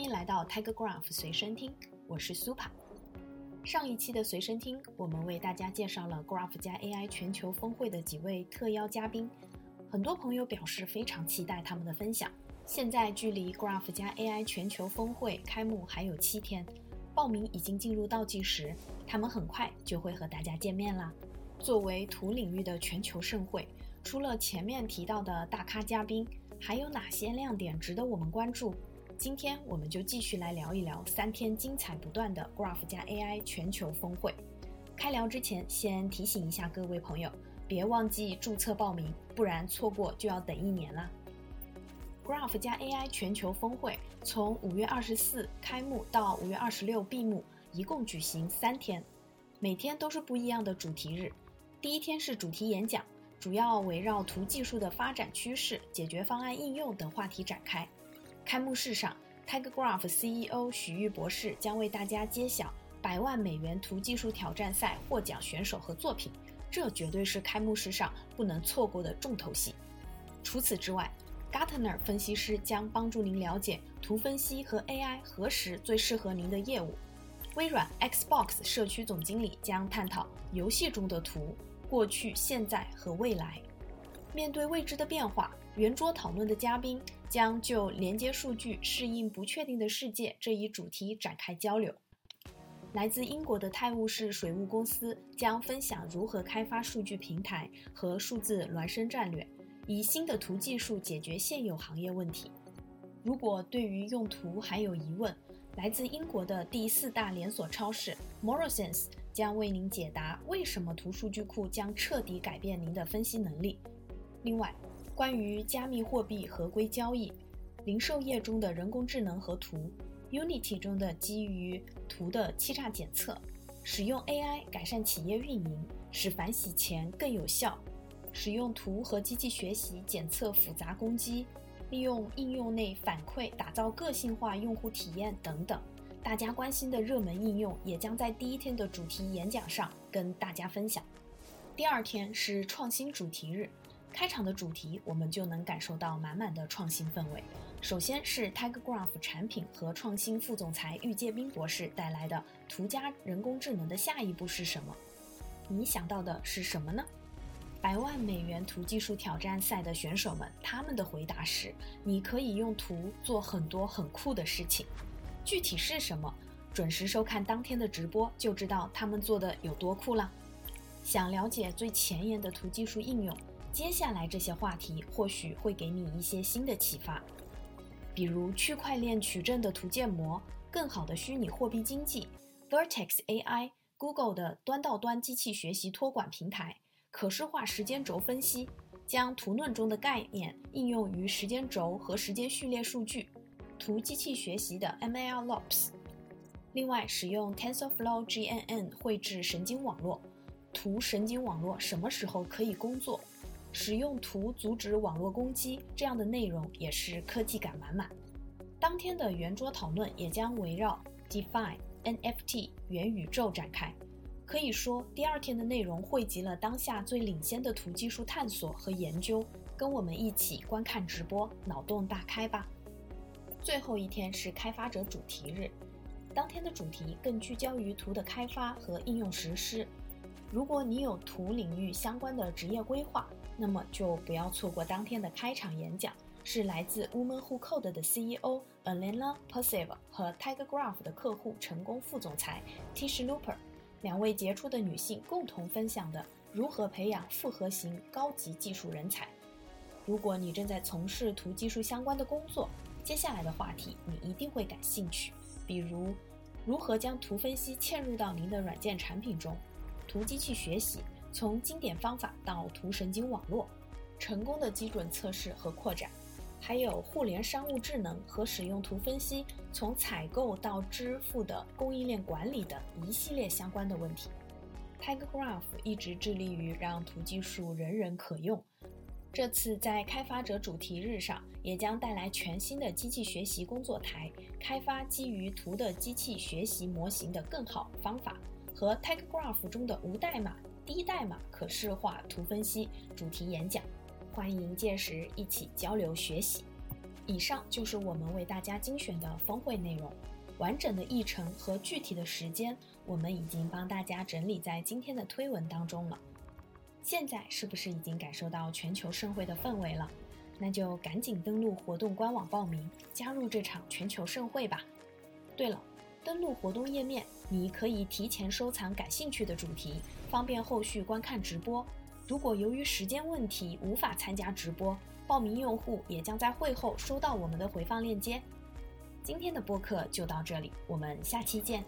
欢迎来到 Tiger Graph 随身听，我是 Super。上一期的随身听，我们为大家介绍了 Graph 加 AI 全球峰会的几位特邀嘉宾，很多朋友表示非常期待他们的分享。现在距离 Graph 加 AI 全球峰会开幕还有七天，报名已经进入倒计时，他们很快就会和大家见面啦。作为图领域的全球盛会，除了前面提到的大咖嘉宾，还有哪些亮点值得我们关注？今天我们就继续来聊一聊三天精彩不断的 Graph 加 AI 全球峰会。开聊之前，先提醒一下各位朋友，别忘记注册报名，不然错过就要等一年了。Graph 加 AI 全球峰会从五月二十四开幕到五月二十六闭幕，一共举行三天，每天都是不一样的主题日。第一天是主题演讲，主要围绕图技术的发展趋势、解决方案应用等话题展开。开幕式上，TigerGraph CEO 许玉博士将为大家揭晓百万美元图技术挑战赛获奖选手和作品，这绝对是开幕式上不能错过的重头戏。除此之外，Gartner 分析师将帮助您了解图分析和 AI 何时最适合您的业务。微软 Xbox 社区总经理将探讨游戏中的图、过去、现在和未来。面对未知的变化，圆桌讨论的嘉宾将就连接数据适应不确定的世界这一主题展开交流。来自英国的泰晤士水务公司将分享如何开发数据平台和数字孪生战略，以新的图技术解决现有行业问题。如果对于用图还有疑问，来自英国的第四大连锁超市 Morrisons 将为您解答为什么图数据库将彻底改变您的分析能力。另外，关于加密货币合规交易、零售业中的人工智能和图、Unity 中的基于图的欺诈检测、使用 AI 改善企业运营，使反洗钱更有效、使用图和机器学习检测复杂攻击、利用应用内反馈打造个性化用户体验等等，大家关心的热门应用也将在第一天的主题演讲上跟大家分享。第二天是创新主题日。开场的主题，我们就能感受到满满的创新氛围。首先是 TigerGraph 产品和创新副总裁郁介斌博士带来的“图加人工智能的下一步是什么？”你想到的是什么呢？百万美元图技术挑战赛的选手们，他们的回答是：“你可以用图做很多很酷的事情。”具体是什么？准时收看当天的直播就知道他们做的有多酷了。想了解最前沿的图技术应用？接下来这些话题或许会给你一些新的启发，比如区块链取证的图建模、更好的虚拟货币经济、Vertex AI、Google 的端到端机器学习托管平台、可视化时间轴分析，将图论中的概念应用于时间轴和时间序列数据、图机器学习的 MLOps。另外，使用 TensorFlow GNN 绘制神经网络，图神经网络什么时候可以工作？使用图阻止网络攻击，这样的内容也是科技感满满。当天的圆桌讨论也将围绕 Define NFT 元宇宙展开。可以说，第二天的内容汇集了当下最领先的图技术探索和研究。跟我们一起观看直播，脑洞大开吧！最后一天是开发者主题日，当天的主题更聚焦于图的开发和应用实施。如果你有图领域相关的职业规划，那么就不要错过当天的开场演讲，是来自 Woman Who Code 的 CEO Elena p e r s i v 和 TigerGraph 的客户成功副总裁 Tish Looper，两位杰出的女性共同分享的如何培养复合型高级技术人才。如果你正在从事图技术相关的工作，接下来的话题你一定会感兴趣，比如如何将图分析嵌入到您的软件产品中，图机器学习。从经典方法到图神经网络，成功的基准测试和扩展，还有互联商务智能和使用图分析从采购到支付的供应链管理的一系列相关的问题。TigerGraph 一直致力于让图技术人人可用。这次在开发者主题日上，也将带来全新的机器学习工作台，开发基于图的机器学习模型的更好方法，和 TigerGraph 中的无代码。低代码可视化图分析主题演讲，欢迎届时一起交流学习。以上就是我们为大家精选的峰会内容，完整的议程和具体的时间，我们已经帮大家整理在今天的推文当中了。现在是不是已经感受到全球盛会的氛围了？那就赶紧登录活动官网报名，加入这场全球盛会吧。对了，登录活动页面，你可以提前收藏感兴趣的主题，方便后续观看直播。如果由于时间问题无法参加直播，报名用户也将在会后收到我们的回放链接。今天的播客就到这里，我们下期见。